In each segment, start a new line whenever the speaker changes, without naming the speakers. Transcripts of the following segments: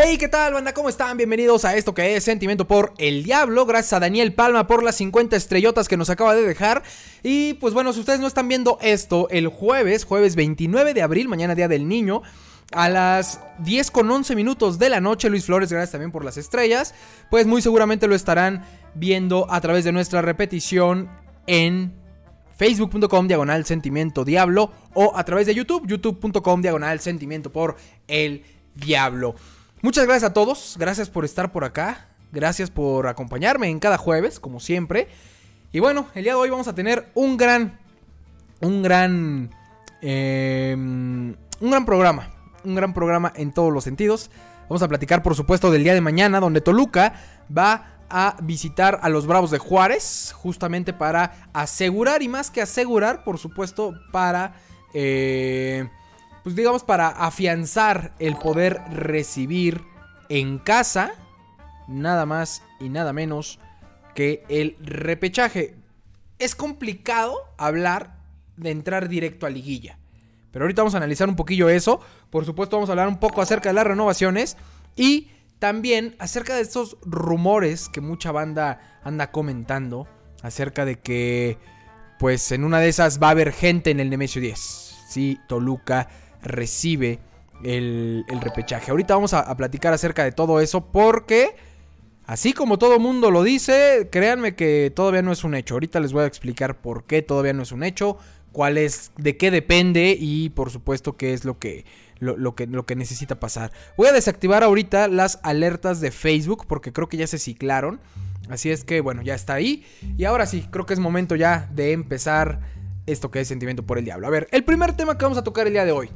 Hey, ¿qué tal, banda? ¿Cómo están? Bienvenidos a esto que es Sentimiento por el Diablo. Gracias a Daniel Palma por las 50 estrellotas que nos acaba de dejar. Y pues bueno, si ustedes no están viendo esto, el jueves, jueves 29 de abril, mañana día del niño. A las 10 con 11 minutos de la noche, Luis Flores, gracias también por las estrellas. Pues muy seguramente lo estarán viendo a través de nuestra repetición en facebook.com diagonal sentimiento diablo o a través de YouTube, youtube.com diagonal sentimiento por el diablo. Muchas gracias a todos, gracias por estar por acá, gracias por acompañarme en cada jueves, como siempre. Y bueno, el día de hoy vamos a tener un gran, un gran, eh, un gran programa, un gran programa en todos los sentidos. Vamos a platicar, por supuesto, del día de mañana, donde Toluca va a visitar a los Bravos de Juárez, justamente para asegurar, y más que asegurar, por supuesto, para... Eh, pues digamos, para afianzar el poder recibir en casa nada más y nada menos que el repechaje. Es complicado hablar de entrar directo a liguilla. Pero ahorita vamos a analizar un poquillo eso. Por supuesto vamos a hablar un poco acerca de las renovaciones y también acerca de estos rumores que mucha banda anda comentando acerca de que pues en una de esas va a haber gente en el Nemesio 10. Sí, Toluca recibe el, repechaje. Ahorita vamos a, platicar acerca de todo eso porque, así como todo mundo lo dice, créanme que todavía no es un hecho. Ahorita les voy a explicar por qué todavía no es un hecho, cuál es, de qué depende y por supuesto qué es lo que, lo, que, lo que necesita pasar. Voy a desactivar ahorita las alertas de Facebook porque creo que ya se ciclaron. Así es que bueno, ya está ahí. Y ahora sí, creo que es momento ya de empezar esto que es sentimiento por el diablo. A ver, el primer tema que vamos a tocar el día de hoy.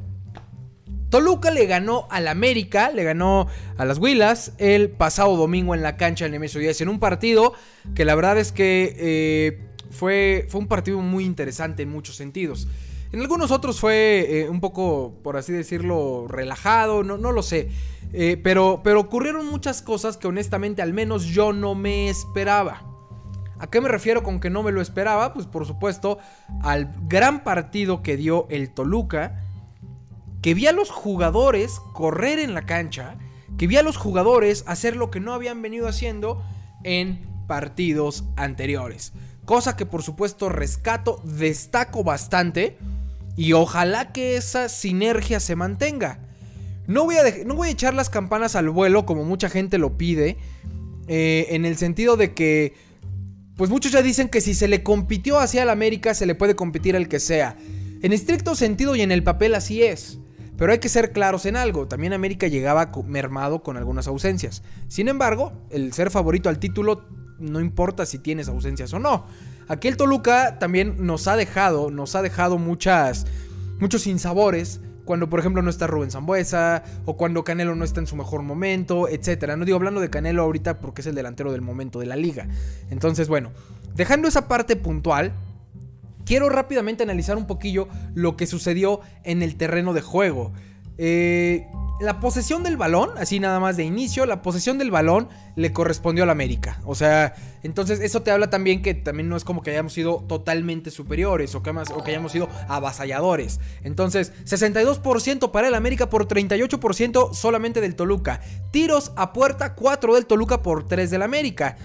Toluca le ganó al América, le ganó a las Huilas el pasado domingo en la cancha del Nemesio 10 en un partido que la verdad es que eh, fue, fue un partido muy interesante en muchos sentidos. En algunos otros fue eh, un poco, por así decirlo, relajado, no, no lo sé. Eh, pero, pero ocurrieron muchas cosas que honestamente al menos yo no me esperaba. ¿A qué me refiero con que no me lo esperaba? Pues por supuesto al gran partido que dio el Toluca que vi a los jugadores correr en la cancha, que vi a los jugadores hacer lo que no habían venido haciendo en partidos anteriores. Cosa que por supuesto rescato, destaco bastante y ojalá que esa sinergia se mantenga. No voy a, no voy a echar las campanas al vuelo como mucha gente lo pide, eh, en el sentido de que, pues muchos ya dicen que si se le compitió hacia el América, se le puede competir al que sea. En estricto sentido y en el papel así es. Pero hay que ser claros en algo, también América llegaba mermado con algunas ausencias. Sin embargo, el ser favorito al título no importa si tienes ausencias o no. Aquí el Toluca también nos ha dejado, nos ha dejado muchas, muchos sinsabores cuando por ejemplo no está Rubén Zambuesa o cuando Canelo no está en su mejor momento, etcétera. No digo hablando de Canelo ahorita porque es el delantero del momento de la liga. Entonces, bueno, dejando esa parte puntual, quiero rápidamente analizar un poquillo lo que sucedió en el terreno de juego. Eh, la posesión del balón, así nada más de inicio, la posesión del balón le correspondió al América. O sea, entonces eso te habla también que también no es como que hayamos sido totalmente superiores o que, o que hayamos sido avasalladores. Entonces, 62% para el América por 38% solamente del Toluca. Tiros a puerta, 4 del Toluca por 3 del América.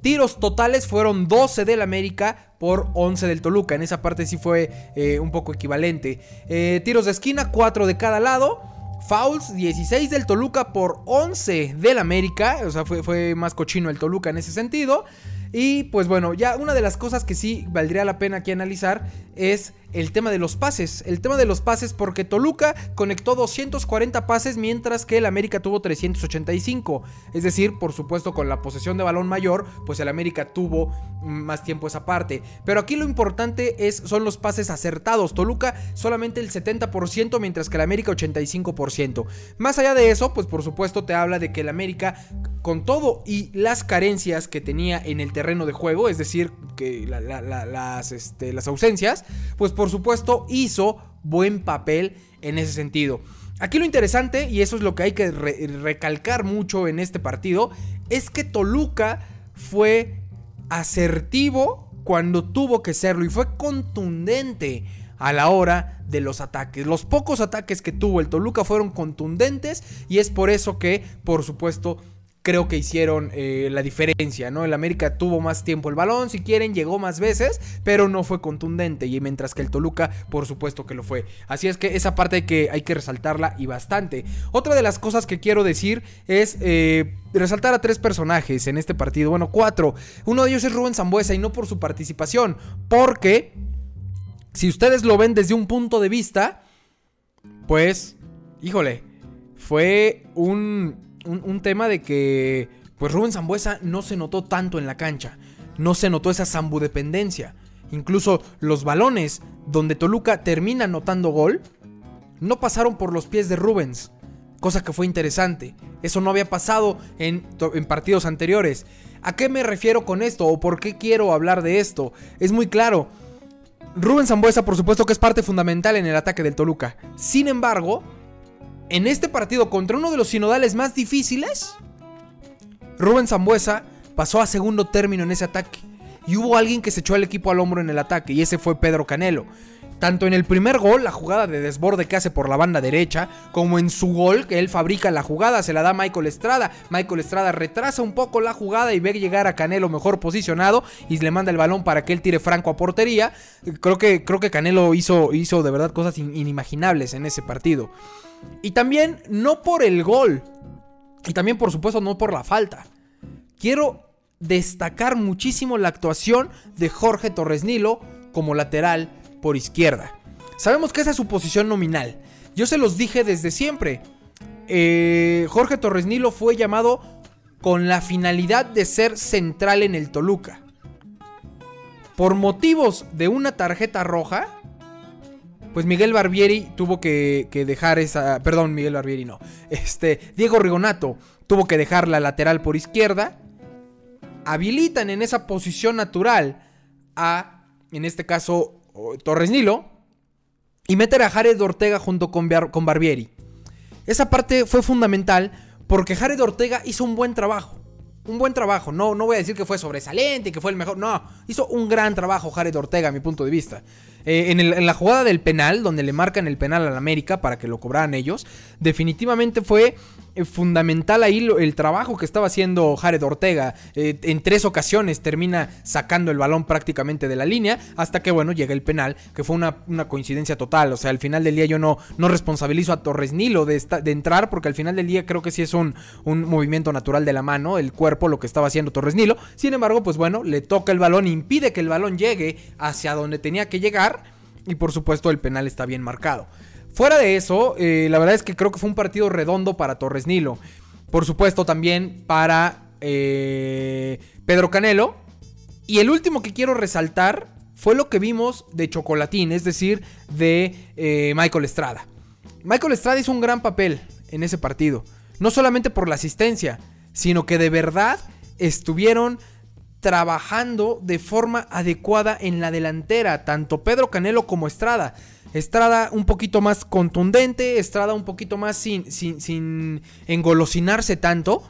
Tiros totales fueron 12 del América por 11 del Toluca. En esa parte sí fue eh, un poco equivalente. Eh, tiros de esquina, 4 de cada lado. Fouls, 16 del Toluca por 11 del América. O sea, fue, fue más cochino el Toluca en ese sentido. Y pues bueno, ya una de las cosas que sí valdría la pena aquí analizar es el tema de los pases. El tema de los pases porque Toluca conectó 240 pases mientras que el América tuvo 385. Es decir, por supuesto con la posesión de balón mayor, pues el América tuvo más tiempo esa parte. Pero aquí lo importante es, son los pases acertados. Toluca solamente el 70% mientras que el América 85%. Más allá de eso, pues por supuesto te habla de que el América con todo y las carencias que tenía en el terreno de juego, es decir, que las, este, las ausencias, pues por supuesto hizo buen papel en ese sentido. Aquí lo interesante, y eso es lo que hay que recalcar mucho en este partido, es que Toluca fue asertivo cuando tuvo que serlo y fue contundente a la hora de los ataques. Los pocos ataques que tuvo el Toluca fueron contundentes y es por eso que, por supuesto, creo que hicieron eh, la diferencia, ¿no? El América tuvo más tiempo el balón, si quieren, llegó más veces, pero no fue contundente. Y mientras que el Toluca, por supuesto que lo fue. Así es que esa parte hay que, hay que resaltarla y bastante. Otra de las cosas que quiero decir es eh, resaltar a tres personajes en este partido. Bueno, cuatro. Uno de ellos es Rubén Zambuesa y no por su participación, porque si ustedes lo ven desde un punto de vista, pues, híjole, fue un un, tema de que pues Rubén Zambuesa no se notó tanto en la cancha, no se notó esa zambudependencia. Incluso los balones donde Toluca termina anotando gol no pasaron por los pies de Rubens, cosa que fue interesante. Eso no había pasado en, partidos anteriores. ¿A qué me refiero con esto o por qué quiero hablar de esto? Es muy claro. Rubén Zambuesa, por supuesto que es parte fundamental en el ataque del Toluca. Sin embargo, en este partido contra uno de los sinodales más difíciles, Rubén Zambuesa pasó a segundo término en ese ataque. Y hubo alguien que se echó al equipo al hombro en el ataque, y ese fue Pedro Canelo. Tanto en el primer gol, la jugada de desborde que hace por la banda derecha, como en su gol, que él fabrica la jugada, se la da Michael Estrada. Michael Estrada retrasa un poco la jugada y ve llegar a Canelo mejor posicionado y le manda el balón para que él tire franco a portería. Creo que, creo que Canelo hizo, hizo de verdad cosas inimaginables en ese partido. Y también no por el gol. Y también por supuesto no por la falta. Quiero destacar muchísimo la actuación de Jorge Torres Nilo como lateral por izquierda. Sabemos que esa es su posición nominal. Yo se los dije desde siempre. Eh, Jorge Torres Nilo fue llamado con la finalidad de ser central en el Toluca. Por motivos de una tarjeta roja, pues Miguel Barbieri tuvo que, dejar esa. Perdón, Miguel Barbieri no. Este, Diego Rigonato tuvo que dejar la lateral por izquierda. Habilitan en esa posición natural a, en este caso, Torres Nilo. Y meter a Jared Ortega junto con, con Barbieri. Esa parte fue fundamental porque Jared Ortega hizo un buen trabajo. Un buen trabajo. No, no voy a decir que fue sobresaliente que fue el mejor. No, hizo un gran trabajo Jared Ortega a mi punto de vista. Eh, en, la jugada del penal, donde le marcan el penal al América para que lo cobraran ellos, definitivamente fue eh, fundamental ahí el trabajo que estaba haciendo Jared Ortega. Eh, en tres ocasiones termina sacando el balón prácticamente de la línea, hasta que bueno, llega el penal, que fue una, coincidencia total. O sea, al final del día yo no, no responsabilizo a Torres Nilo de, de entrar, porque al final del día creo que sí es un, un movimiento natural de la mano, el cuerpo, lo que estaba haciendo Torres Nilo. Sin embargo, pues bueno, le toca el balón, impide que el balón llegue hacia donde tenía que llegar y por supuesto el penal está bien marcado. Fuera de eso, eh, la verdad es que creo que fue un partido redondo para Torres Nilo. Por supuesto también para eh, Pedro Canelo. Y el último que quiero resaltar fue lo que vimos de Chocolatín, es decir, de eh, Michael Estrada. Michael Estrada hizo un gran papel en ese partido. No solamente por la asistencia, sino que de verdad estuvieron trabajando de forma adecuada en la delantera, tanto Pedro Canelo como Estrada. Estrada un poquito más contundente, Estrada un poquito más sin, sin, sin engolosinarse tanto,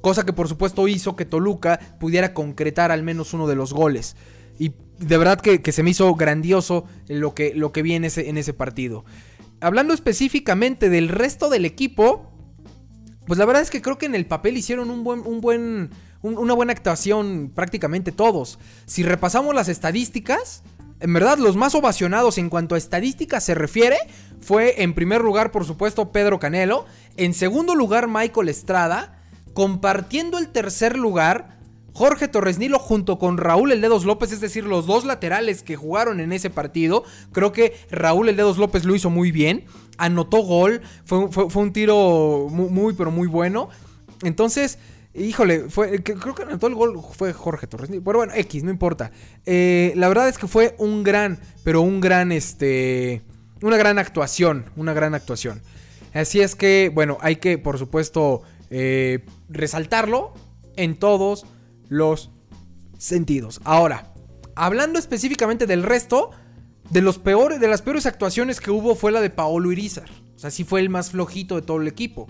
cosa que por supuesto hizo que Toluca pudiera concretar al menos uno de los goles. Y de verdad que, se me hizo grandioso lo que, lo que vi en ese, en ese partido. Hablando específicamente del resto del equipo, pues la verdad es que creo que en el papel hicieron un buen, un buen, una buena actuación prácticamente todos. Si repasamos las estadísticas, en verdad los más ovacionados en cuanto a estadísticas se refiere fue en primer lugar por supuesto Pedro Canelo, en segundo lugar Michael Estrada, compartiendo el tercer lugar Jorge Torres Nilo junto con Raúl El Dedos López, es decir, los dos laterales que jugaron en ese partido. Creo que Raúl El Dedos López lo hizo muy bien, anotó gol, fue, un tiro muy, pero muy bueno. Entonces, Híjole, fue, creo que todo el gol fue Jorge Torres. Pero bueno, X, no importa. Eh, la verdad es que fue un gran, pero un gran, este, una gran actuación, una gran actuación. Así es que, bueno, hay que, por supuesto, eh, resaltarlo en todos los sentidos. Ahora, hablando específicamente del resto, de los peores, de las peores actuaciones que hubo fue la de Paolo Irizar. O sea, sí fue el más flojito de todo el equipo.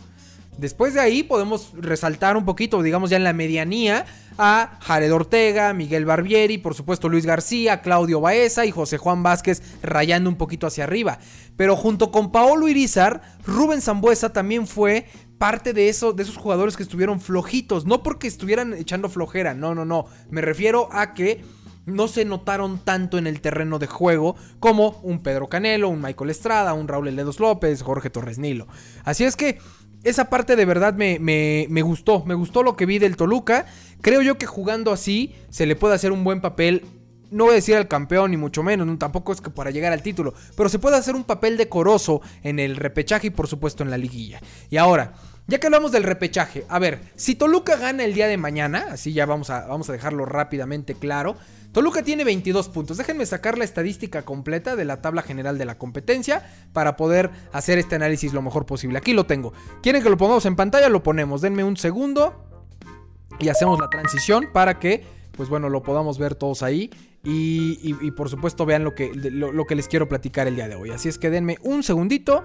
Después de ahí podemos resaltar un poquito, digamos ya en la medianía, a Jared Ortega, Miguel Barbieri, por supuesto Luis García, Claudio Baeza y José Juan Vázquez rayando un poquito hacia arriba. Pero junto con Paolo Irizar, Rubén Zambuesa también fue parte de, eso, de esos jugadores que estuvieron flojitos. No porque estuvieran echando flojera, no, no, no. Me refiero a que no se notaron tanto en el terreno de juego como un Pedro Canelo, un Michael Estrada, un Raúl Ledos López, Jorge Torres Nilo. Así es que esa parte de verdad me, me, gustó, me gustó lo que vi del Toluca. Creo yo que jugando así se le puede hacer un buen papel. No voy a decir al campeón, ni mucho menos, tampoco es que para llegar al título, pero se puede hacer un papel decoroso en el repechaje y por supuesto en la liguilla. Y ahora, ya que hablamos del repechaje, a ver, si Toluca gana el día de mañana, así ya vamos a, vamos a dejarlo rápidamente claro, Toluca tiene 22 puntos. Déjenme sacar la estadística completa de la tabla general de la competencia para poder hacer este análisis lo mejor posible. Aquí lo tengo. ¿Quieren que lo pongamos en pantalla? Lo ponemos. Denme un segundo y hacemos la transición para que, pues bueno, lo podamos ver todos ahí. Y, por supuesto vean lo que, lo que les quiero platicar el día de hoy. Así es que denme un segundito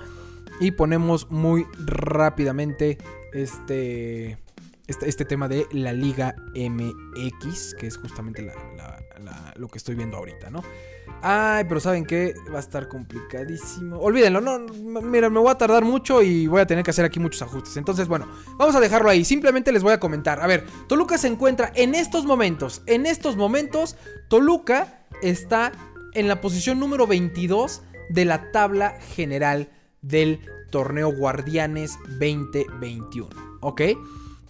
y ponemos muy rápidamente este... Este, este, tema de la Liga MX, que es justamente lo que estoy viendo ahorita, ¿no? Ay, pero ¿saben qué? Va a estar complicadísimo. Olvídenlo, no, mira, me voy a tardar mucho y voy a tener que hacer aquí muchos ajustes. Entonces, bueno, vamos a dejarlo ahí. Simplemente les voy a comentar. A ver, Toluca se encuentra en estos momentos. En estos momentos, Toluca está en la posición número 22 de la tabla general del torneo Guardianes 2021. ¿Ok?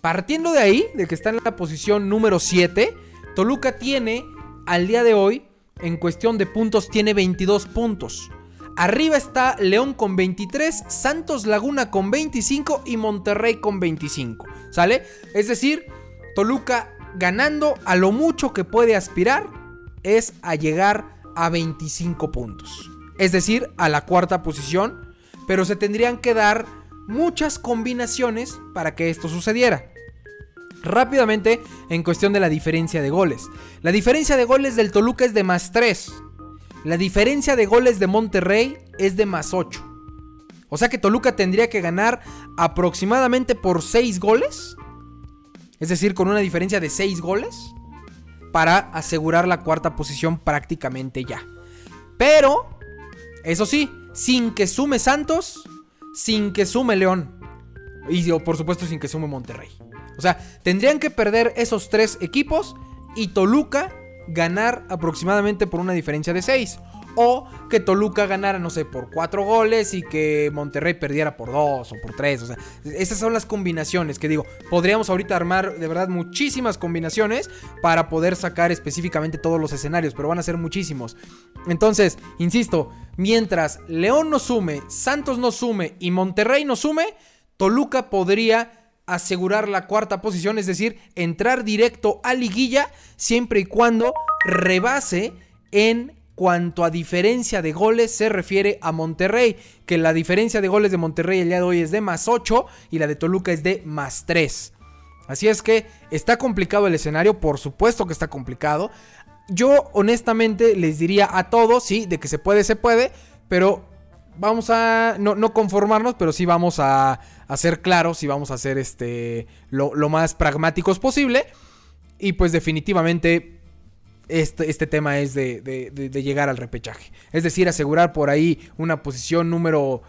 Partiendo de ahí, de que está en la posición número 7, Toluca tiene al día de hoy, en cuestión de puntos, tiene 22 puntos. Arriba está León con 23, Santos Laguna con 25 y Monterrey con 25. ¿Sale? Es decir, Toluca ganando a lo mucho que puede aspirar es a llegar a 25 puntos. Es decir, a la cuarta posición. Pero se tendrían que dar muchas combinaciones para que esto sucediera. Rápidamente, en cuestión de la diferencia de goles. La diferencia de goles del Toluca es de más 3. La diferencia de goles de Monterrey es de más 8. O sea que Toluca tendría que ganar aproximadamente por 6 goles. Es decir, con una diferencia de 6 goles. Para asegurar la cuarta posición prácticamente ya. Pero, eso sí, sin que sume Santos, sin que sume León. Y por supuesto sin que sume Monterrey. O sea, tendrían que perder esos tres equipos y Toluca ganar aproximadamente por una diferencia de 6. O que Toluca ganara, no sé, por 4 goles y que Monterrey perdiera por 2 o por 3. O sea, esas son las combinaciones que digo. Podríamos ahorita armar de verdad muchísimas combinaciones para poder sacar específicamente todos los escenarios, pero van a ser muchísimos. Entonces, insisto, mientras León no sume, Santos no sume y Monterrey no sume, Toluca podría asegurar la cuarta posición, es decir, entrar directo a liguilla siempre y cuando rebase en cuanto a diferencia de goles se refiere a Monterrey, que la diferencia de goles de Monterrey el día de hoy es de más 8 y la de Toluca es de más 3. Así es que está complicado el escenario, por supuesto que está complicado. Yo honestamente les diría a todos, sí, de que se puede, se puede, pero vamos a no, conformarnos, pero sí vamos a, a, ser claros y vamos a ser este, lo, más pragmáticos posible. Y pues definitivamente este, este tema es de, de, llegar al repechaje. Es decir, asegurar por ahí una posición número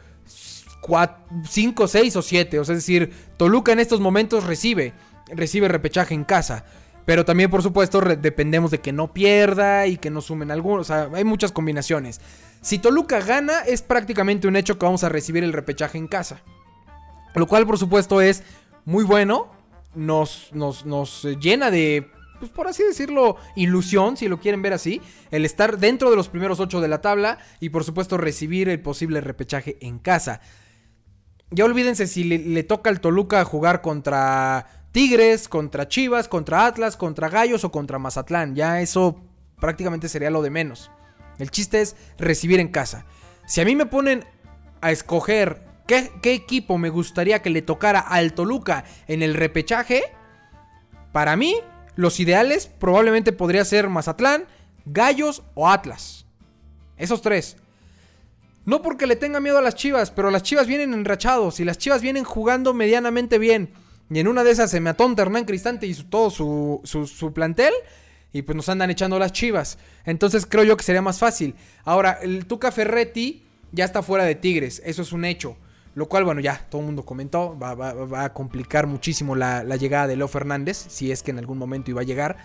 5, 6 o 7. O sea, es decir, Toluca en estos momentos recibe, recibe repechaje en casa. Pero también, por supuesto, dependemos de que no pierda y que no sumen algunos. O sea, hay muchas combinaciones. Si Toluca gana, es prácticamente un hecho que vamos a recibir el repechaje en casa. Lo cual, por supuesto, es muy bueno. Nos, nos, nos llena de, pues por así decirlo, ilusión, si lo quieren ver así. El estar dentro de los primeros ocho de la tabla y, por supuesto, recibir el posible repechaje en casa. Ya olvídense si le, le toca al Toluca jugar contra Tigres, contra Chivas, contra Atlas, contra Gallos o contra Mazatlán. Ya eso prácticamente sería lo de menos. El chiste es recibir en casa. Si a mí me ponen a escoger qué, equipo me gustaría que le tocara al Toluca en el repechaje, para mí los ideales probablemente podría ser Mazatlán, Gallos o Atlas. Esos tres. No porque le tenga miedo a las Chivas, pero las Chivas vienen enrachados y las Chivas vienen jugando medianamente bien. Y en una de esas se me atonta Hernán Cristante y todo su, su, plantel. Y pues nos andan echando las chivas. Entonces creo yo que sería más fácil. Ahora, el Tuca Ferretti ya está fuera de Tigres. Eso es un hecho. Lo cual, bueno, ya todo el mundo comentó. Va, a complicar muchísimo la, llegada de Leo Fernández. Si es que en algún momento iba a llegar.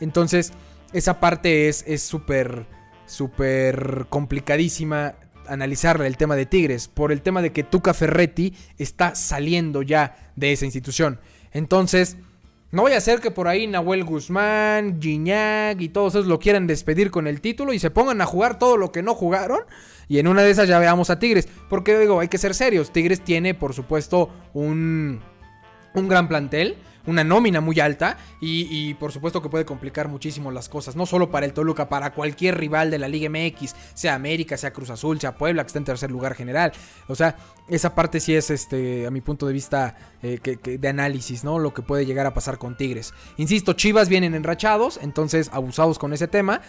Entonces, esa parte es súper, súper complicadísima analizar el tema de Tigres, por el tema de que Tuca Ferretti está saliendo ya de esa institución. Entonces, no voy a hacer que por ahí Nahuel Guzmán, Gignac y todos esos lo quieran despedir con el título y se pongan a jugar todo lo que no jugaron. Y en una de esas ya veamos a Tigres. Porque digo, hay que ser serios. Tigres tiene, por supuesto, un, un gran plantel una nómina muy alta y, por supuesto que puede complicar muchísimo las cosas, no solo para el Toluca, para cualquier rival de la Liga MX, sea América, sea Cruz Azul, sea Puebla, que está en tercer lugar general. O sea, esa parte sí es, este, a mi punto de vista, eh, de análisis, ¿no? Lo que puede llegar a pasar con Tigres. Insisto, Chivas vienen enrachados, entonces abusados con ese tema.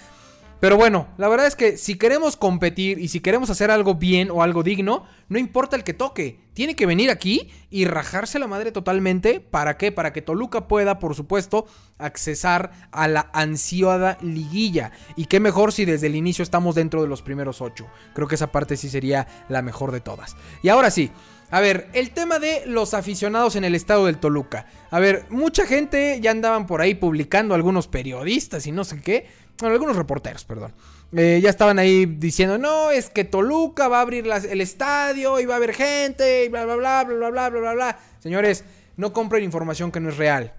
Pero bueno, la verdad es que si queremos competir y si queremos hacer algo bien o algo digno, no importa el que toque. Tiene que venir aquí y rajarse la madre totalmente. ¿Para qué? Para que Toluca pueda, por supuesto, accesar a la ansiada liguilla. Y qué mejor si desde el inicio estamos dentro de los primeros ocho. Creo que esa parte sí sería la mejor de todas. Y ahora sí. A ver, el tema de los aficionados en el estado del Toluca. A ver, mucha gente ya andaban por ahí publicando algunos periodistas y no sé qué bueno, algunos reporteros, perdón. Eh, ya estaban ahí diciendo, no, es que Toluca va a abrir el estadio y va a haber gente y bla, bla, bla, bla, bla, bla, bla, bla, bla. Señores, no compren información que no es real.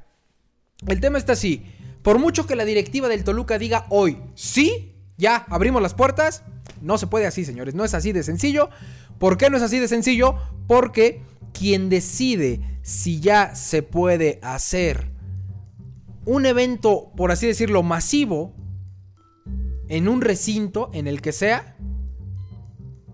El tema está así. Por mucho que la directiva del Toluca diga hoy, sí, ya abrimos las puertas, no se puede así, señores. No es así de sencillo. ¿Por qué no es así de sencillo? Porque quien decide si ya se puede hacer un evento, por así decirlo, masivo, en un recinto, en el que sea,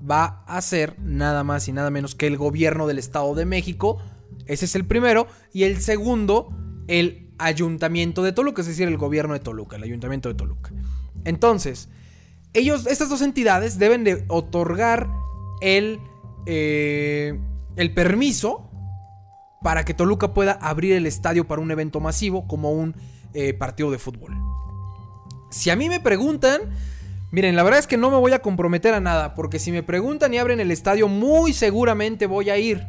va a ser nada más y nada menos que el gobierno del Estado de México. Ese es el primero. Y el segundo, el ayuntamiento de Toluca, es decir, el gobierno de Toluca, el ayuntamiento de Toluca. Entonces, ellos, estas dos entidades deben de otorgar el, eh, el permiso para que Toluca pueda abrir el estadio para un evento masivo como un eh, partido de fútbol. Si a mí me preguntan, miren, la verdad es que no me voy a comprometer a nada, porque si me preguntan y abren el estadio, muy seguramente voy a ir.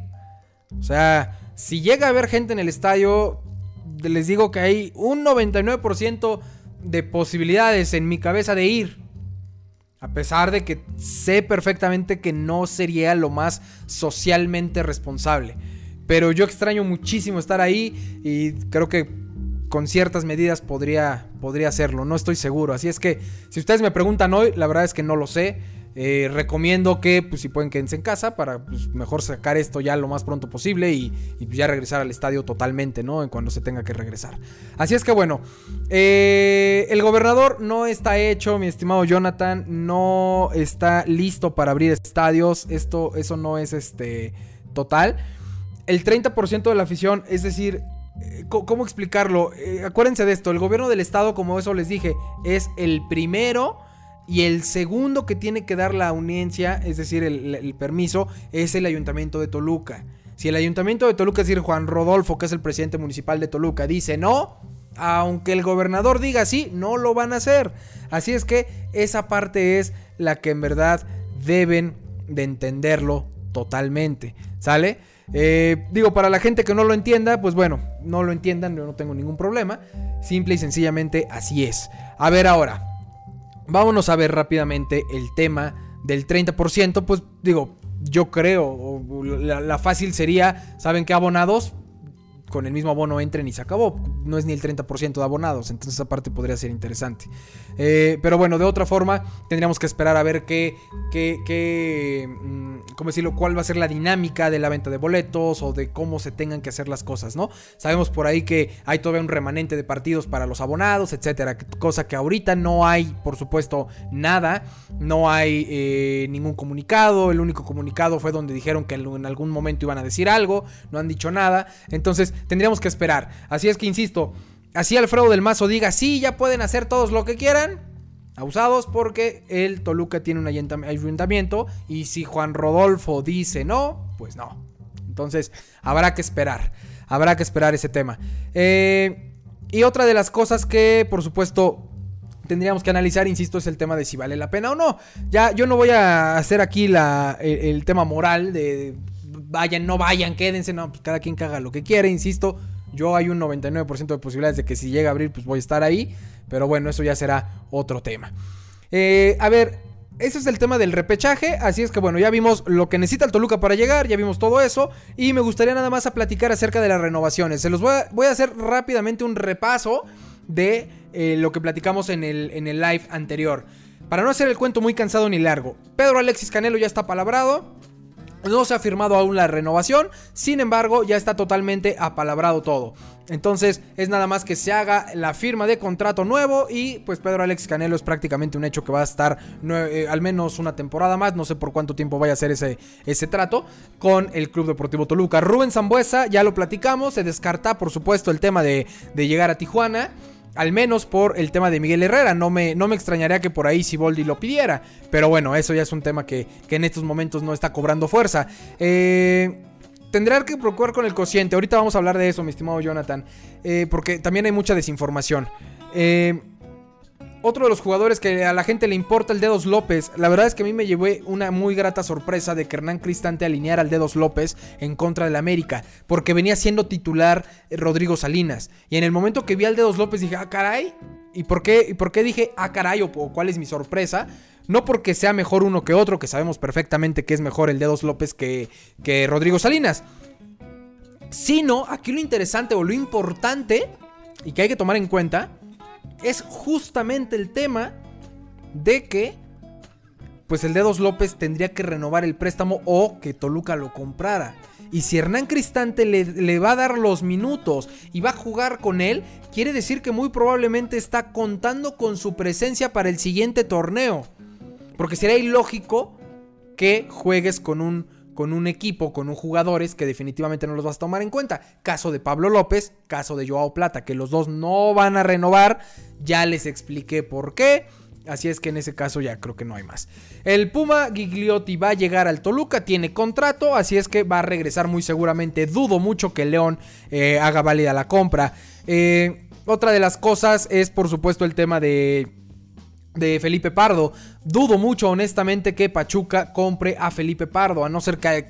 O sea, si llega a haber gente en el estadio, les digo que hay un 99% de posibilidades en mi cabeza de ir. A pesar de que sé perfectamente que no sería lo más socialmente responsable. Pero yo extraño muchísimo estar ahí y creo que con ciertas medidas podría, podría hacerlo, no estoy seguro. Así es que si ustedes me preguntan hoy, la verdad es que no lo sé. Eh, recomiendo que, pues si pueden, quédense en casa para pues, mejor sacar esto ya lo más pronto posible y, pues, ya regresar al estadio totalmente, ¿no? En cuando se tenga que regresar. Así es que bueno, eh, el gobernador no está hecho, mi estimado Jonathan, no está listo para abrir estadios. Esto, eso no es este total. El 30% de la afición, es decir, ¿Cómo explicarlo? Eh, acuérdense de esto, el gobierno del estado, como eso les dije, es el primero y el segundo que tiene que dar la audiencia, es decir, el, permiso, es el ayuntamiento de Toluca. Si el ayuntamiento de Toluca, es decir, Juan Rodolfo, que es el presidente municipal de Toluca, dice no, aunque el gobernador diga sí, no lo van a hacer. Así es que esa parte es la que en verdad deben de entenderlo totalmente. ¿Sale? Eh, digo, para la gente que no lo entienda, pues bueno, no lo entiendan, yo no tengo ningún problema. Simple y sencillamente así es. A ver ahora, vámonos a ver rápidamente el tema del 30%. Pues digo, yo creo, la, la fácil sería, ¿saben qué abonados? Con el mismo abono entren y se acabó. No es ni el 30% de abonados, entonces esa parte podría ser interesante. Eh, pero bueno, de otra forma, tendríamos que esperar a ver qué, qué, qué mm, ¿cómo decirlo? ¿Cuál va a ser la dinámica de la venta de boletos o de cómo se tengan que hacer las cosas, ¿no? Sabemos por ahí que hay todavía un remanente de partidos para los abonados, etcétera, cosa que ahorita no hay, por supuesto, nada, no hay eh, ningún comunicado, el único comunicado fue donde dijeron que en algún momento iban a decir algo, no han dicho nada, entonces tendríamos que esperar. Así es que insisto, así Alfredo del Mazo diga, sí, ya pueden hacer todos lo que quieran. abusados porque el Toluca tiene un ayuntamiento y si Juan Rodolfo dice no, pues no. Entonces habrá que esperar, habrá que esperar ese tema. Eh, y otra de las cosas que por supuesto tendríamos que analizar, insisto, es el tema de si vale la pena o no. Ya yo no voy a hacer aquí la, el, tema moral de vayan, no vayan, quédense, no, pues cada quien caga lo que quiere, insisto. Yo hay un 99% de posibilidades de que si llega a abrir, pues voy a estar ahí. Pero bueno, eso ya será otro tema. Eh, a ver, ese es el tema del repechaje. Así es que bueno, ya vimos lo que necesita el Toluca para llegar, ya vimos todo eso. Y me gustaría nada más a platicar acerca de las renovaciones. Se los voy a, voy a hacer rápidamente un repaso de eh, lo que platicamos en el, en el live anterior. Para no hacer el cuento muy cansado ni largo, Pedro Alexis Canelo ya está palabrado. No se ha firmado aún la renovación, sin embargo ya está totalmente apalabrado todo. Entonces es nada más que se haga la firma de contrato nuevo y pues Pedro Alex Canelo es prácticamente un hecho que va a estar eh, al menos una temporada más, no sé por cuánto tiempo vaya a ser ese, ese trato con el Club Deportivo Toluca. Rubén Zambuesa, ya lo platicamos, se descarta por supuesto el tema de, de llegar a Tijuana. Al menos por el tema de Miguel Herrera. No me, no me extrañaría que por ahí Siboldi lo pidiera. Pero bueno, eso ya es un tema que, en estos momentos no está cobrando fuerza. Eh, tendrá que procurar con el cociente. Ahorita vamos a hablar de eso, mi estimado Jonathan. Eh, porque también hay mucha desinformación. Eh, otro de los jugadores que a la gente le importa el Dedos López. La verdad es que a mí me llevé una muy grata sorpresa de que Hernán Cristante alineara al Dedos López en contra del América. Porque venía siendo titular eh, Rodrigo Salinas. Y en el momento que vi al Dedos López dije, ah, caray. ¿Y por qué, y por qué dije, ah, caray? O, cuál es mi sorpresa. No porque sea mejor uno que otro, que sabemos perfectamente que es mejor el Dedos López que, que Rodrigo Salinas. Sino, aquí lo interesante o lo importante, y que hay que tomar en cuenta, es justamente el tema de que pues el Dedos López tendría que renovar el préstamo o que Toluca lo comprara. Y si Hernán Cristante le, le, va a dar los minutos y va a jugar con él, quiere decir que muy probablemente está contando con su presencia para el siguiente torneo. Porque sería ilógico que juegues con un con un equipo, con un jugadores que definitivamente no los vas a tomar en cuenta. Caso de Pablo López, caso de Joao Plata, que los dos no van a renovar. Ya les expliqué por qué. Así es que en ese caso ya creo que no hay más. El Puma Gigliotti va a llegar al Toluca, tiene contrato, así es que va a regresar muy seguramente. Dudo mucho que León eh, haga válida la compra. Eh, otra de las cosas es por supuesto el tema de de Felipe Pardo. Dudo mucho, honestamente, que Pachuca compre a Felipe Pardo, a no ser que,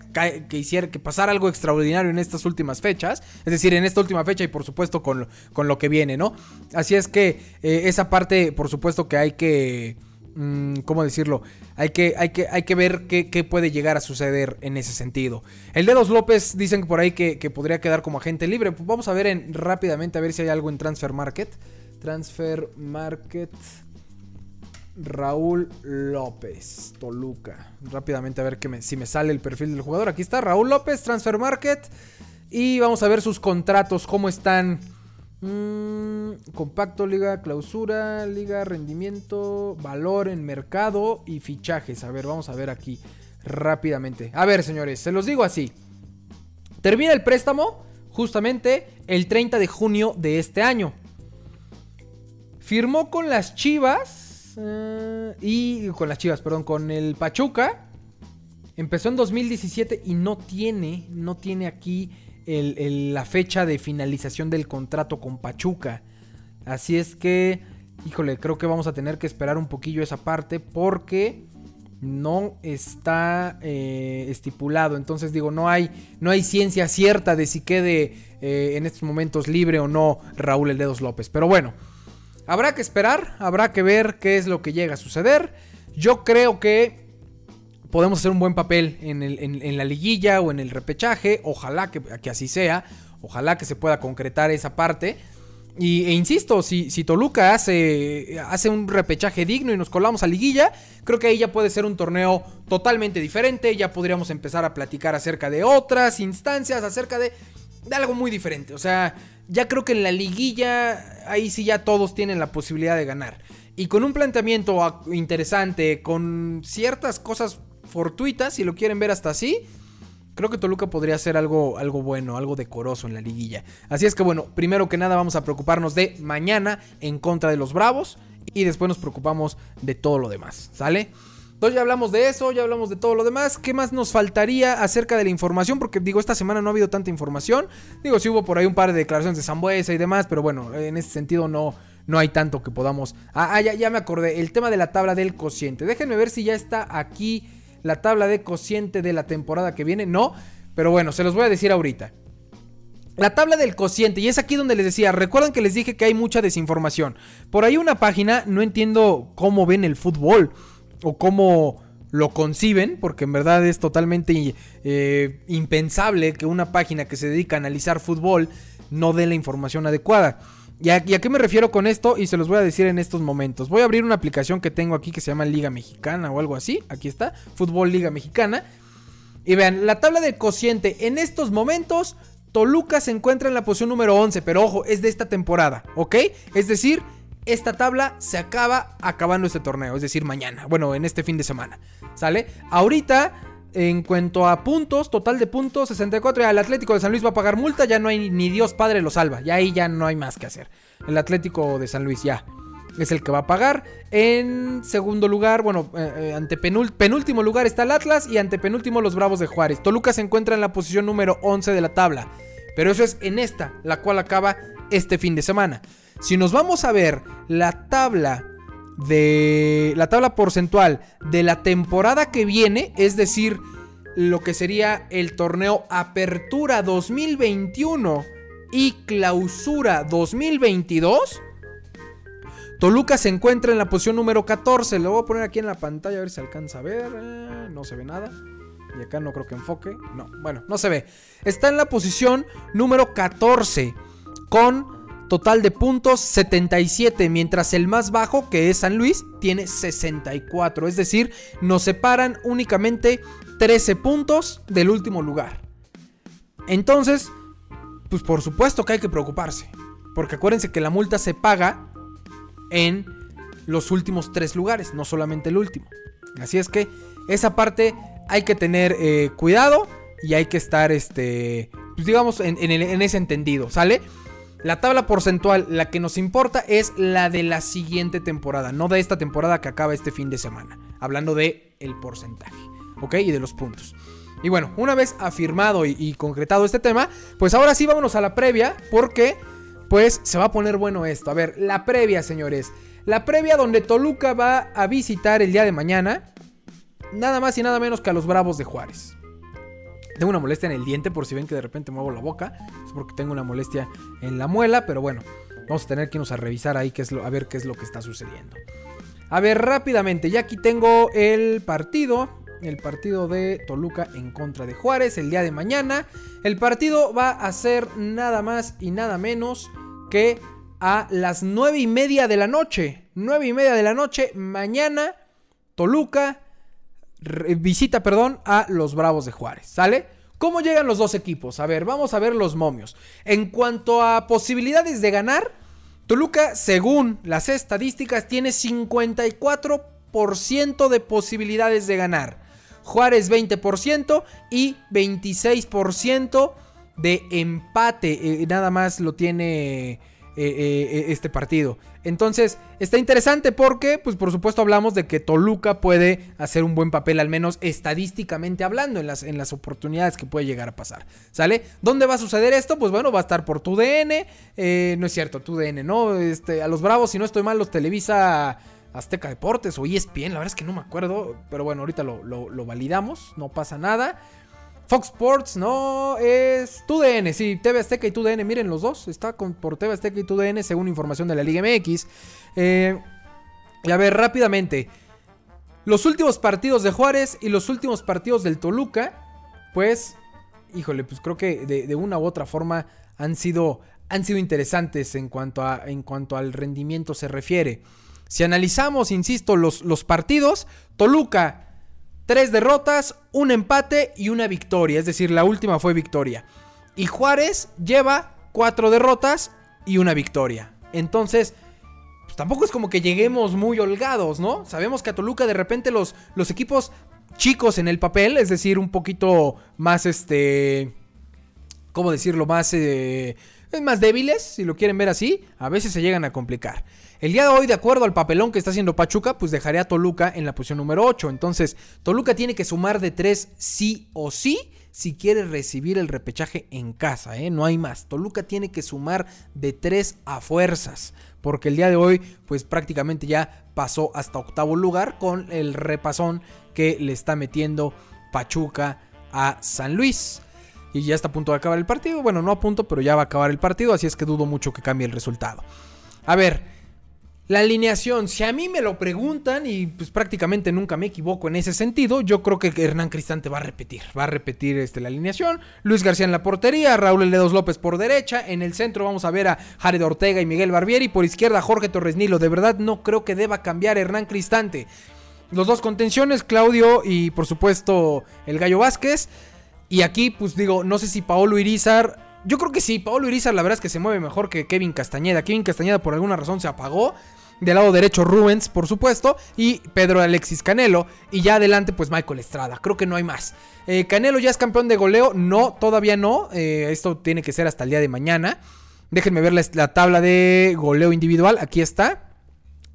que, hiciera que pasara algo extraordinario en estas últimas fechas, es decir, en esta última fecha y por supuesto con, con lo que viene, ¿no? Así es que eh, esa parte, por supuesto que hay que... Mm, ¿Cómo decirlo? Hay que, hay que, hay que ver qué, puede llegar a suceder en ese sentido. El Dedos López dicen por ahí que, que podría quedar como agente libre. Vamos a ver en, rápidamente a ver si hay algo en Transfer Market. Transfer Market. Raúl López, Toluca. Rápidamente a ver que si me sale el perfil del jugador. Aquí está Raúl López, Transfer Market. Y vamos a ver sus contratos, cómo están. Mm, compacto, liga, clausura, liga, rendimiento, valor en mercado y fichajes. A ver, vamos a ver aquí rápidamente. A ver, señores, se los digo así. Termina el préstamo justamente el 30 de junio de este año. Firmó con las Chivas y con las Chivas, perdón, con el Pachuca. Empezó en 2017 y no tiene, no tiene aquí la fecha de finalización del contrato con Pachuca. Así es que, híjole, creo que vamos a tener que esperar un poquillo esa parte porque no está eh, estipulado. Entonces digo, no hay, no hay ciencia cierta de si quede eh, en estos momentos libre o no Raúl El Dedos López. Pero bueno. Habrá que esperar, habrá que ver qué es lo que llega a suceder. Yo creo que podemos hacer un buen papel en, la liguilla o en el repechaje. Ojalá que, así sea. Ojalá que se pueda concretar esa parte. Y, e insisto, si, Toluca hace, hace, un repechaje digno y nos colamos a liguilla, creo que ahí ya puede ser un torneo totalmente diferente. Ya podríamos empezar a platicar acerca de otras instancias, acerca de, de algo muy diferente. O sea, ya creo que en la liguilla, ahí sí ya todos tienen la posibilidad de ganar. Y con un planteamiento interesante, con ciertas cosas fortuitas, si lo quieren ver hasta así, creo que Toluca podría ser algo, algo bueno, algo decoroso en la liguilla. Así es que bueno, primero que nada vamos a preocuparnos de mañana en contra de los Bravos. y después nos preocupamos de todo lo demás, ¿sale? Entonces ya hablamos de eso, ya hablamos de todo lo demás. ¿Qué más nos faltaría acerca de la información? Porque digo, esta semana no ha habido tanta información. Digo, sí hubo por ahí un par de declaraciones de Zambuesa y demás, pero bueno, en ese sentido no, no hay tanto que podamos... Ah, ah ya, me acordé, el tema de la tabla del cociente. Déjenme ver si ya está aquí la tabla de cociente de la temporada que viene. No, pero bueno, se los voy a decir ahorita. La tabla del cociente, y es aquí donde les decía, recuerdan que les dije que hay mucha desinformación. Por ahí una página, no entiendo cómo ven el fútbol o cómo lo conciben, porque en verdad es totalmente eh, impensable que una página que se dedica a analizar fútbol no dé la información adecuada. ¿Y a, qué me refiero con esto? Y se los voy a decir en estos momentos. Voy a abrir una aplicación que tengo aquí que se llama Liga Mexicana o algo así. Aquí está, Fútbol Liga Mexicana. Y vean, la tabla de cociente en estos momentos, Toluca se encuentra en la posición número 11, pero ojo, es de esta temporada, ¿ok? Es decir, esta tabla se acaba acabando este torneo, es decir, mañana, bueno, en este fin de semana, ¿sale? Ahorita, en cuanto a puntos, total de puntos, 64, el Atlético de San Luis va a pagar multa, ya no hay ni Dios Padre lo salva, ya ahí ya no hay más que hacer. El Atlético de San Luis ya es el que va a pagar. En segundo lugar, bueno, eh, eh, ante penúltimo lugar está el Atlas y ante penúltimo los Bravos de Juárez. Toluca se encuentra en la posición número 11 de la tabla, pero eso es en esta, la cual acaba este fin de semana. Si nos vamos a ver la tabla de la tabla porcentual de la temporada que viene, es decir, lo que sería el torneo Apertura 2021 y Clausura 2022, Toluca se encuentra en la posición número 14. Lo voy a poner aquí en la pantalla a ver si alcanza a ver. Eh, no se ve nada. Y acá no creo que enfoque. No, bueno, no se ve. Está en la posición número 14 con Total de puntos 77, mientras el más bajo, que es San Luis, tiene 64. Es decir, nos separan únicamente 13 puntos del último lugar. Entonces, pues por supuesto que hay que preocuparse. Porque acuérdense que la multa se paga en los últimos tres lugares, no solamente el último. Así es que esa parte hay que tener eh, cuidado y hay que estar, este, pues digamos, en, en ese entendido, ¿sale? La tabla porcentual, la que nos importa es la de la siguiente temporada, no de esta temporada que acaba este fin de semana. Hablando de el porcentaje, ¿ok? Y de los puntos. Y bueno, una vez afirmado y, concretado este tema, pues ahora sí vámonos a la previa, porque pues se va a poner bueno esto. A ver, la previa, señores. La previa donde Toluca va a visitar el día de mañana, nada más y nada menos que a los Bravos de Juárez. Tengo una molestia en el diente por si ven que de repente muevo la boca. Es porque tengo una molestia en la muela, pero bueno, vamos a tener que irnos a revisar ahí a ver qué es lo que está sucediendo. A ver, rápidamente, ya aquí tengo el partido. El partido de Toluca en contra de Juárez el día de mañana. El partido va a ser nada más y nada menos que a las nueve y media de la noche. 9 y media de la noche, mañana, Toluca visita, perdón, a los Bravos de Juárez, ¿sale? ¿Cómo llegan los dos equipos? A ver, vamos a ver los momios. En cuanto a posibilidades de ganar, Toluca, según las estadísticas, tiene 54% de posibilidades de ganar. Juárez 20% y 26% de empate. Eh, nada más lo tiene eh, eh, este partido. Entonces, está interesante porque, pues por supuesto hablamos de que Toluca puede hacer un buen papel, al menos estadísticamente hablando, en las, oportunidades que puede llegar a pasar. ¿Sale? ¿Dónde va a suceder esto? Pues bueno, va a estar por tu DN. Eh, no es cierto, tu DN, ¿no? Este, a los Bravos, si no estoy mal, los Televisa Azteca Deportes o ESPN, la verdad es que no me acuerdo. Pero bueno, ahorita lo, lo validamos, no pasa nada. Fox Sports, no, es TUDN, sí, TV Azteca y TUDN, miren los dos, está con, por TV Azteca y TUDN según información de la Liga MX. Eh, y a ver, rápidamente, los últimos partidos de Juárez y los últimos partidos del Toluca, pues, híjole, pues creo que de, una u otra forma han sido, han sido interesantes en cuanto, a, en cuanto al rendimiento se refiere. Si analizamos, insisto, los, los partidos, Toluca Tres derrotas, un empate y una victoria. Es decir, la última fue victoria. Y Juárez lleva cuatro derrotas y una victoria. Entonces, pues tampoco es como que lleguemos muy holgados, ¿no? Sabemos que a Toluca de repente los, los equipos chicos en el papel, es decir, un poquito más este... ¿Cómo decirlo? Más... Eh, más débiles, si lo quieren ver así, a veces se llegan a complicar. El día de hoy, de acuerdo al papelón que está haciendo Pachuca, pues dejaría a Toluca en la posición número 8. Entonces, Toluca tiene que sumar de 3 sí o sí si quiere recibir el repechaje en casa, ¿eh? no hay más. Toluca tiene que sumar de 3 a fuerzas, porque el día de hoy pues prácticamente ya pasó hasta octavo lugar con el repasón que le está metiendo Pachuca a San Luis y ya está a punto de acabar el partido. Bueno, no a punto, pero ya va a acabar el partido, así es que dudo mucho que cambie el resultado. A ver, la alineación, si a mí me lo preguntan y pues prácticamente nunca me equivoco en ese sentido, yo creo que Hernán Cristante va a repetir, va a repetir este, la alineación. Luis García en la portería, Raúl Ledos López por derecha, en el centro vamos a ver a Jared Ortega y Miguel Barbieri, por izquierda Jorge Torres Nilo. De verdad no creo que deba cambiar Hernán Cristante. Los dos contenciones, Claudio y por supuesto el Gallo Vázquez. Y aquí, pues digo, no sé si Paolo Irizar. Yo creo que sí, Paolo Irizar la verdad es que se mueve mejor que Kevin Castañeda. Kevin Castañeda por alguna razón se apagó. Del lado derecho Rubens, por supuesto, y Pedro Alexis Canelo. Y ya adelante, pues Michael Estrada. Creo que no hay más. Eh, Canelo ya es campeón de goleo. No, todavía no. Eh, esto tiene que ser hasta el día de mañana. Déjenme ver la tabla de goleo individual. Aquí está.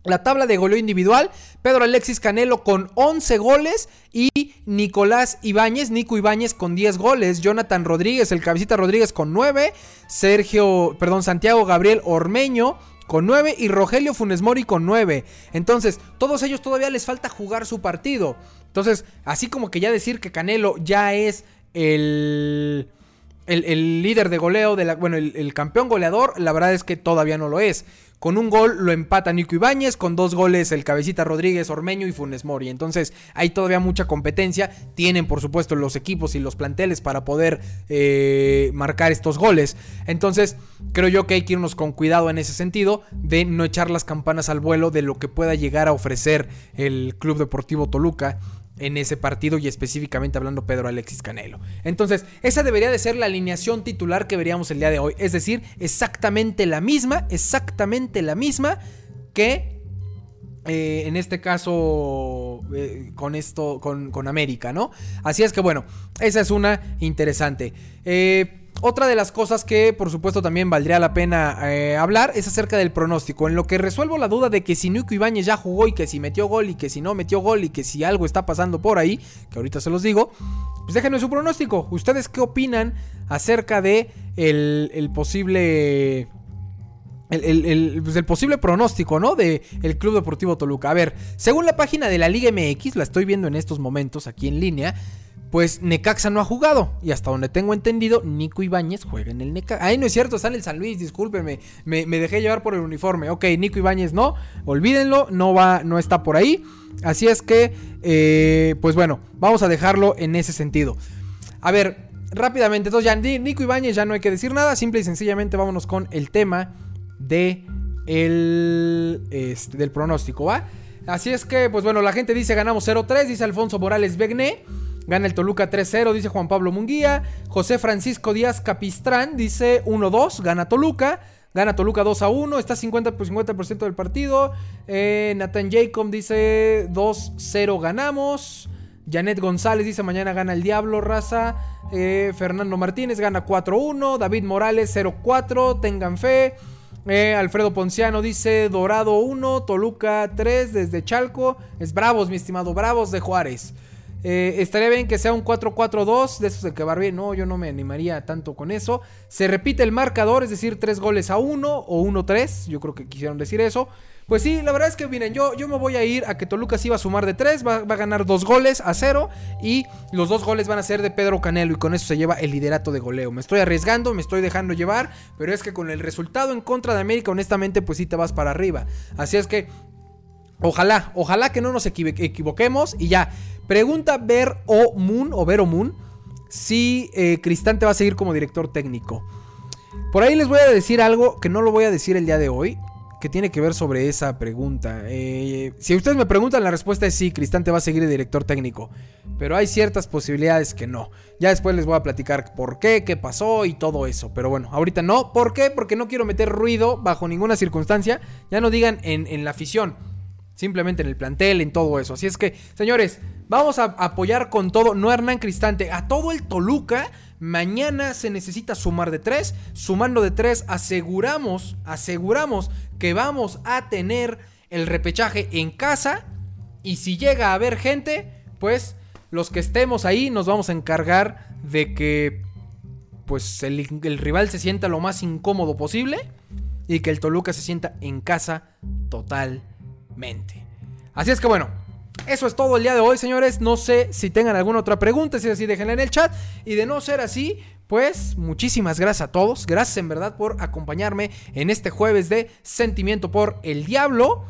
La tabla de goleo individual, Pedro Alexis Canelo con 11 goles y Nicolás Ibáñez, Nico Ibáñez con 10 goles, Jonathan Rodríguez, el cabecita Rodríguez con 9, Sergio, perdón, Santiago Gabriel Ormeño con 9 y Rogelio Funes Mori con 9. Entonces, todos ellos todavía les falta jugar su partido. Entonces, así como que ya decir que Canelo ya es el... El, líder de goleo, de bueno, el campeón goleador, la verdad es que todavía no lo es. Con un gol lo empata Nico Ibáñez, con dos goles el cabecita Rodríguez, Ormeño y Funes Mori. Entonces hay todavía mucha competencia. Tienen por supuesto los equipos y los planteles para poder eh, marcar estos goles. Entonces creo yo que hay que irnos con cuidado en ese sentido de no echar las campanas al vuelo de lo que pueda llegar a ofrecer el Club Deportivo Toluca en ese partido y específicamente hablando Pedro Alexis Canelo. Entonces, esa debería de ser la alineación titular que veríamos el día de hoy, es decir, exactamente la misma, exactamente la misma que eh, en este caso eh, con esto, con, con, América, ¿no? Así es que bueno, esa es una interesante. Eh, otra de las cosas que por supuesto también valdría la pena eh, hablar es acerca del pronóstico. En lo que resuelvo la duda de que si Nico Ibáñez ya jugó y que si metió gol y que si no metió gol y que si algo está pasando por ahí, que ahorita se los digo, pues déjenme su pronóstico. ¿Ustedes qué opinan acerca de el, posible... El, pues el, posible pronóstico, ¿no? De el Club Deportivo Toluca. A ver, según la página de la Liga MX, la estoy viendo en estos momentos aquí en línea pues Necaxa no ha jugado. Y hasta donde tengo entendido, Nico Ibáñez juega en el Necaxa. Ay, no es cierto, está en el San Luis, discúlpeme. Me, dejé llevar por el uniforme. Ok, Nico Ibáñez no, olvídenlo, no va, no está por ahí. Así es que, eh, pues bueno, vamos a dejarlo en ese sentido. A ver, rápidamente, entonces ya Nico Ibáñez ya no hay que decir nada. Simple y sencillamente vámonos con el tema de el, este, del pronóstico, ¿va? Así es que, pues bueno, la gente dice ganamos 0-3, dice Alfonso Morales Begné. Gana el Toluca 3-0, dice Juan Pablo Munguía. José Francisco Díaz Capistrán dice 1-2, gana Toluca. Gana Toluca 2 1, está 50 por 50% del partido. Eh, Nathan Jacob dice 2-0 ganamos. Janet González dice mañana gana el Diablo, raza. Eh, Fernando Martínez gana 4-1. David Morales 0-4, tengan fe. Eh, Alfredo Ponciano dice Dorado 1, Toluca 3 desde Chalco. Es Bravos, mi estimado, Bravos de Juárez. Eh, estaría bien que sea un 4-4-2, de esos de que Barbie, no, yo no me animaría tanto con eso. Se repite el marcador, es decir, 3 goles a 1 o 1-3, yo creo que quisieron decir eso. Pues sí, la verdad es que miren, yo, yo me voy a ir a que Toluca sí va a sumar de 3, va, a ganar 2 goles a 0 y los dos goles van a ser de Pedro Canelo y con eso se lleva el liderato de goleo. Me estoy arriesgando, me estoy dejando llevar, pero es que con el resultado en contra de América, honestamente, pues sí te vas para arriba. Así es que Ojalá, ojalá que no nos equivoquemos. Y ya, pregunta Ver o Moon o Vero Moon si eh, Cristante va a seguir como director técnico. Por ahí les voy a decir algo que no lo voy a decir el día de hoy, que tiene que ver sobre esa pregunta. Eh, si ustedes me preguntan, la respuesta es sí, Cristante va a seguir de director técnico. Pero hay ciertas posibilidades que no. Ya después les voy a platicar por qué, qué pasó y todo eso. Pero bueno, ahorita no. ¿Por qué? Porque no quiero meter ruido bajo ninguna circunstancia. Ya no digan en, en la afición simplemente en el plantel, en todo eso. Así es que, señores, vamos a apoyar con todo, no Hernán Cristante, a todo el Toluca. Mañana se necesita sumar de tres. Sumando de tres, aseguramos, aseguramos que vamos a tener el repechaje en casa. Y si llega a haber gente, pues los que estemos ahí nos vamos a encargar de que pues el, el rival se sienta lo más incómodo posible y que el Toluca se sienta en casa totalmente. Así es que bueno, eso es todo el día de hoy, señores. No sé si tengan alguna otra pregunta, si es así, déjenla en el chat. Y de no ser así, pues muchísimas gracias a todos. Gracias en verdad por acompañarme en este jueves de Sentimiento por el Diablo.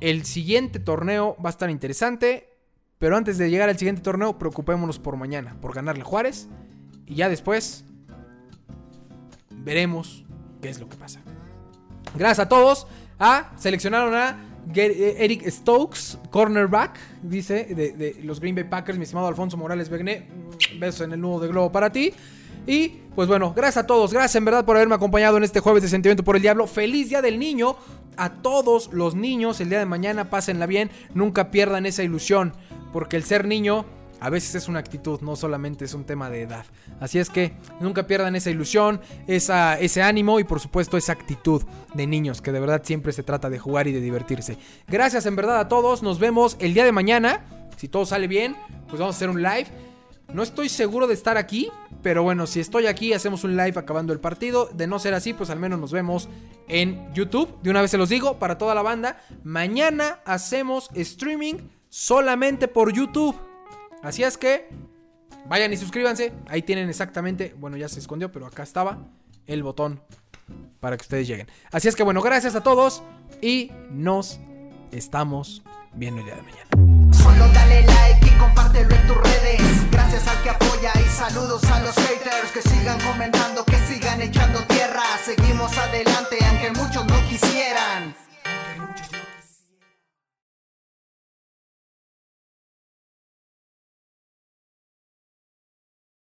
El siguiente torneo va a estar interesante. Pero antes de llegar al siguiente torneo, preocupémonos por mañana, por ganarle a Juárez. Y ya después veremos qué es lo que pasa. Gracias a todos. Ah, seleccionaron a eh, Eric Stokes, cornerback, dice, de, los Green Bay Packers, mi estimado Alfonso Morales Begné. Beso en el nudo de globo para ti. Y pues bueno, gracias a todos, gracias en verdad por haberme acompañado en este jueves de Sentimiento por el Diablo. Feliz Día del Niño a todos los niños el día de mañana, pásenla bien, nunca pierdan esa ilusión, porque el ser niño a veces es una actitud, no solamente es un tema de edad. Así es que nunca pierdan esa ilusión, esa, ese ánimo y por supuesto esa actitud de niños, que de verdad siempre se trata de jugar y de divertirse. Gracias en verdad a todos, nos vemos el día de mañana. Si todo sale bien, pues vamos a hacer un live. No estoy seguro de estar aquí, pero bueno, si estoy aquí, hacemos un live acabando el partido. De no ser así, pues al menos nos vemos en YouTube. De una vez se los digo, para toda la banda, mañana hacemos streaming solamente por YouTube. Así es que vayan y suscríbanse. Ahí tienen exactamente, bueno, ya se escondió, pero acá estaba el botón para que ustedes lleguen. Así es que bueno, gracias a todos y nos estamos viendo el día de mañana.
Solo dale like y compártelo en tus redes. Gracias al que apoya y saludos a los haters que sigan comentando, que sigan echando tierra. Seguimos adelante aunque muchos no quisieran.